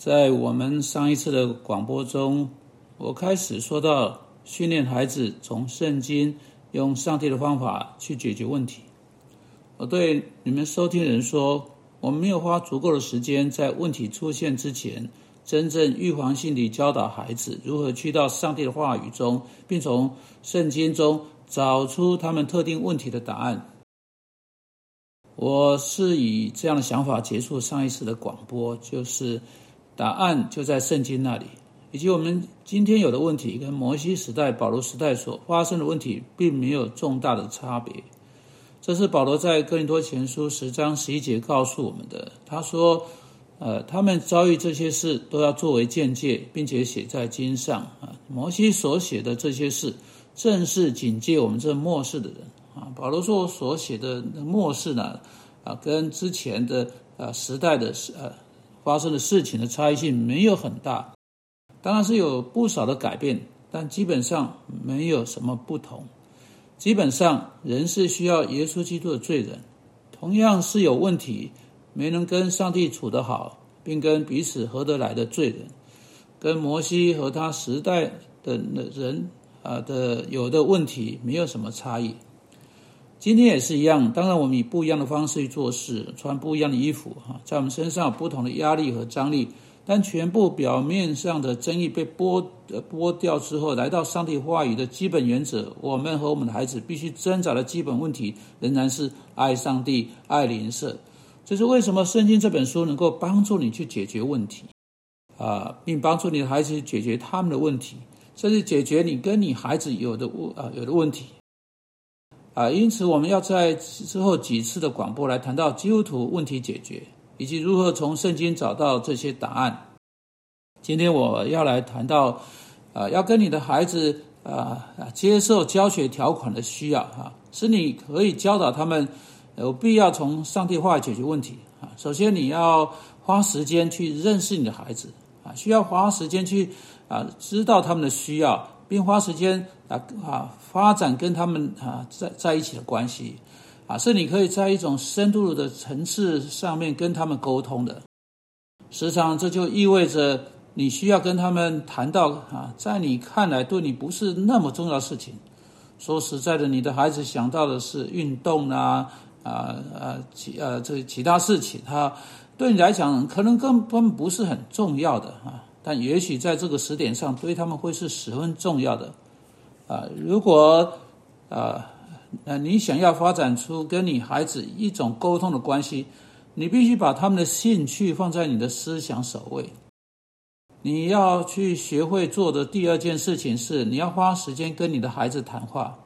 在我们上一次的广播中，我开始说到训练孩子从圣经用上帝的方法去解决问题。我对你们收听人说，我们没有花足够的时间在问题出现之前，真正预防性地教导孩子如何去到上帝的话语中，并从圣经中找出他们特定问题的答案。我是以这样的想法结束上一次的广播，就是。答案就在圣经那里，以及我们今天有的问题跟摩西时代、保罗时代所发生的问题并没有重大的差别。这是保罗在哥林多前书十章十一节告诉我们的。他说：“呃，他们遭遇这些事都要作为见解，并且写在经上啊。摩西所写的这些事，正是警戒我们这末世的人啊。保罗说所写的末世呢，啊，跟之前的呃时代的呃。”发生的事情的差异性没有很大，当然是有不少的改变，但基本上没有什么不同。基本上，人是需要耶稣基督的罪人，同样是有问题，没能跟上帝处得好，并跟彼此合得来的罪人，跟摩西和他时代的人啊的有的问题没有什么差异。今天也是一样，当然我们以不一样的方式去做事，穿不一样的衣服，哈，在我们身上有不同的压力和张力，但全部表面上的争议被剥呃剥掉之后，来到上帝话语的基本原则，我们和我们的孩子必须挣扎的基本问题，仍然是爱上帝、爱邻舍。这是为什么圣经这本书能够帮助你去解决问题，啊，并帮助你的孩子解决他们的问题，甚至解决你跟你孩子有的问啊有的问题。啊，因此我们要在之后几次的广播来谈到基督徒问题解决，以及如何从圣经找到这些答案。今天我要来谈到，啊，要跟你的孩子啊接受教学条款的需要哈，是你可以教导他们有必要从上帝话解决问题啊。首先你要花时间去认识你的孩子啊，需要花时间去啊知道他们的需要。并花时间啊啊发展跟他们啊在在一起的关系，啊是你可以在一种深度的层次上面跟他们沟通的。时常这就意味着你需要跟他们谈到啊，在你看来对你不是那么重要的事情。说实在的，你的孩子想到的是运动啊啊啊其呃这其他事情，他对你来讲可能根本不是很重要的啊。但也许在这个时点上，对他们会是十分重要的，啊，如果啊，呃，你想要发展出跟你孩子一种沟通的关系，你必须把他们的兴趣放在你的思想首位。你要去学会做的第二件事情是，你要花时间跟你的孩子谈话。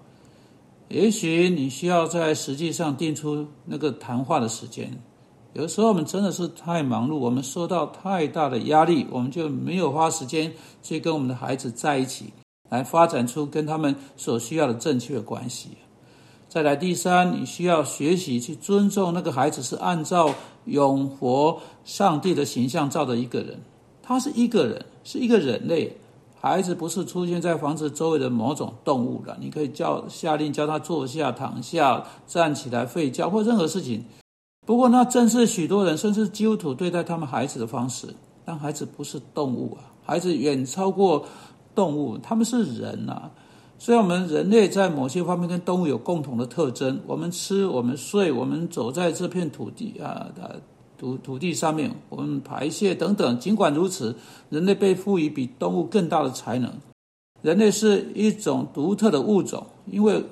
也许你需要在实际上定出那个谈话的时间。有的时候我们真的是太忙碌，我们受到太大的压力，我们就没有花时间去跟我们的孩子在一起，来发展出跟他们所需要的正确关系。再来，第三，你需要学习去尊重那个孩子是按照永活上帝的形象造的一个人，他是一个人，是一个人类。孩子不是出现在房子周围的某种动物了，你可以叫下令叫他坐下、躺下、站起来、睡觉或任何事情。不过，那正是许多人，甚至基督徒对待他们孩子的方式。但孩子不是动物啊，孩子远超过动物，他们是人呐。虽然我们人类在某些方面跟动物有共同的特征，我们吃，我们睡，我们走在这片土地啊的土土地上面，我们排泄等等。尽管如此，人类被赋予比动物更大的才能。人类是一种独特的物种，因为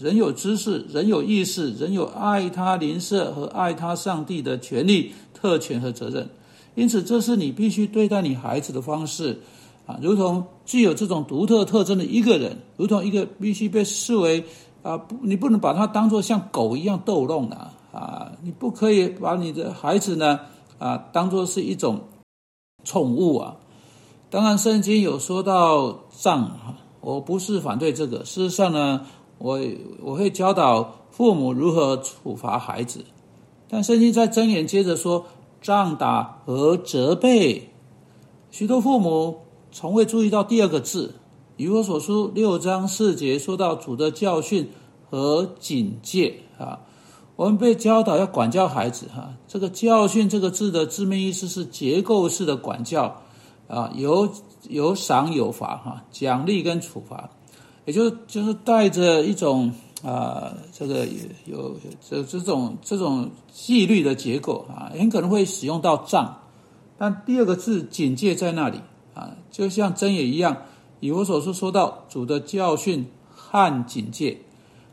人有知识，人有意识，人有爱他邻舍和爱他上帝的权利、特权和责任。因此，这是你必须对待你孩子的方式，啊，如同具有这种独特特征的一个人，如同一个必须被视为啊，不，你不能把他当做像狗一样逗弄的啊，你不可以把你的孩子呢啊当做是一种宠物啊。当然，圣经有说到杖，我不是反对这个。事实上呢，我我会教导父母如何处罚孩子。但圣经在箴言接着说，杖打和责备，许多父母从未注意到第二个字。以我所书六章四节说到主的教训和警戒啊，我们被教导要管教孩子，哈，这个“教训”这个字的字面意思是结构式的管教，啊，由有赏有罚，哈，奖励跟处罚，也就是就是带着一种啊，这个有有这这种这种纪律的结构啊，很可能会使用到杖，但第二个字警戒在那里啊，就像真也一样，以我所说说到主的教训和警戒。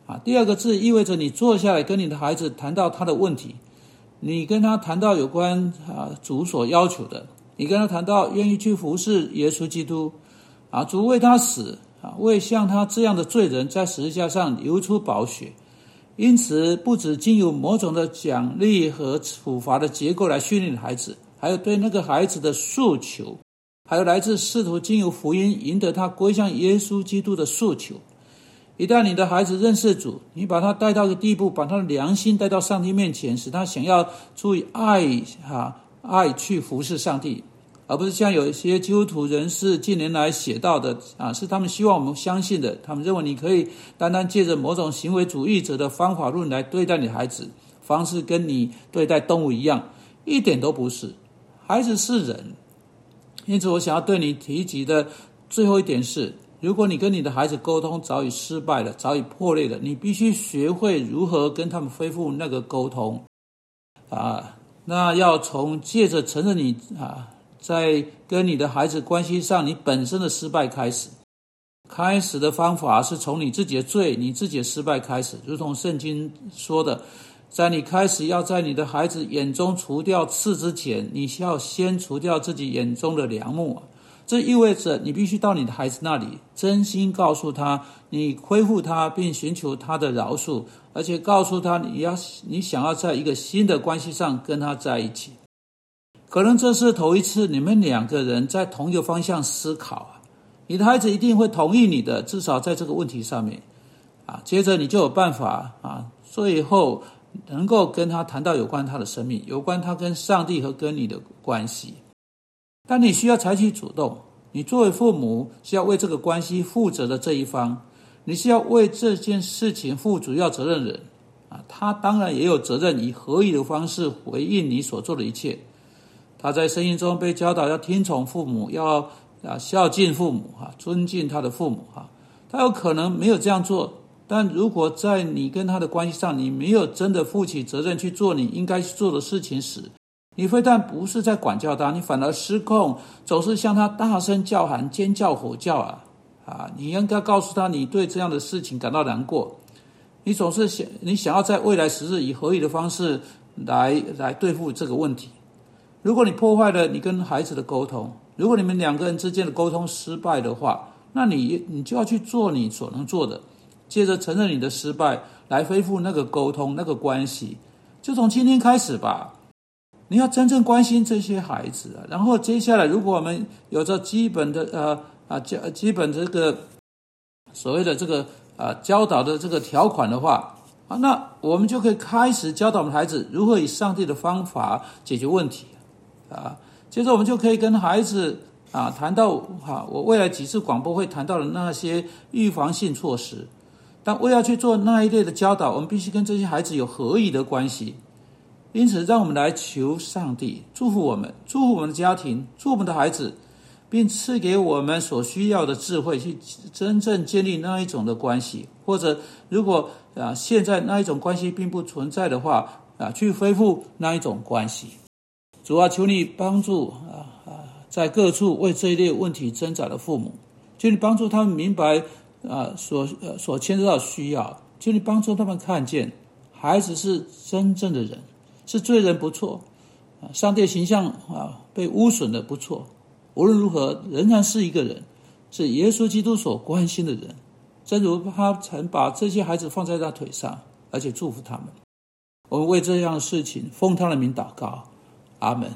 啊，第二个字意味着你坐下来跟你的孩子谈到他的问题，你跟他谈到有关啊主所要求的，你跟他谈到愿意去服侍耶稣基督，啊主为他死啊为像他这样的罪人在十字架上流出宝血，因此不止经由某种的奖励和处罚的结构来训练孩子，还有对那个孩子的诉求，还有来自试图经由福音赢得他归向耶稣基督的诉求。一旦你的孩子认识主，你把他带到个地步，把他的良心带到上帝面前，使他想要出于爱哈爱去服侍上帝，而不是像有一些基督徒人士近年来写到的啊，是他们希望我们相信的，他们认为你可以单单借着某种行为主义者的方法论来对待你孩子，方式跟你对待动物一样，一点都不是。孩子是人，因此我想要对你提及的最后一点是。如果你跟你的孩子沟通早已失败了，早已破裂了，你必须学会如何跟他们恢复那个沟通，啊，那要从借着承认你啊，在跟你的孩子关系上你本身的失败开始。开始的方法是从你自己的罪、你自己的失败开始，如同圣经说的，在你开始要在你的孩子眼中除掉刺之前，你需要先除掉自己眼中的梁木。这意味着你必须到你的孩子那里，真心告诉他你恢复他，并寻求他的饶恕，而且告诉他你要你想要在一个新的关系上跟他在一起。可能这是头一次你们两个人在同一个方向思考啊！你的孩子一定会同意你的，至少在这个问题上面啊。接着你就有办法啊，最后能够跟他谈到有关他的生命，有关他跟上帝和跟你的关系。但你需要采取主动，你作为父母是要为这个关系负责的这一方，你是要为这件事情负主要责任人啊。他当然也有责任以合理的方式回应你所做的一切。他在声音中被教导要听从父母，要啊孝敬父母哈，尊敬他的父母哈。他有可能没有这样做，但如果在你跟他的关系上，你没有真的负起责任去做你应该去做的事情时，你非但不是在管教他，你反而失控，总是向他大声叫喊、尖叫、吼叫啊！啊，你应该告诉他，你对这样的事情感到难过。你总是想，你想要在未来时日以合理的方式来来对付这个问题。如果你破坏了你跟孩子的沟通，如果你们两个人之间的沟通失败的话，那你你就要去做你所能做的，接着承认你的失败，来恢复那个沟通、那个关系。就从今天开始吧。你要真正关心这些孩子啊，然后接下来，如果我们有着基本的呃啊教基本这个所谓的这个啊教导的这个条款的话啊，那我们就可以开始教导我们孩子如何以上帝的方法解决问题啊。接着我们就可以跟孩子啊谈到哈，我未来几次广播会谈到的那些预防性措施，但为要去做那一类的教导，我们必须跟这些孩子有合宜的关系。因此，让我们来求上帝祝福我们，祝福我们的家庭，祝福我们的孩子，并赐给我们所需要的智慧，去真正建立那一种的关系。或者，如果啊现在那一种关系并不存在的话，啊去恢复那一种关系。主啊，求你帮助啊啊，在各处为这一类问题挣扎的父母，求你帮助他们明白啊所呃所牵涉到需要，求你帮助他们看见孩子是真正的人。是罪人不错，啊，上帝形象啊被污损的不错。无论如何，仍然是一个人，是耶稣基督所关心的人。正如他曾把这些孩子放在他腿上，而且祝福他们。我们为这样的事情奉他的名祷告，阿门。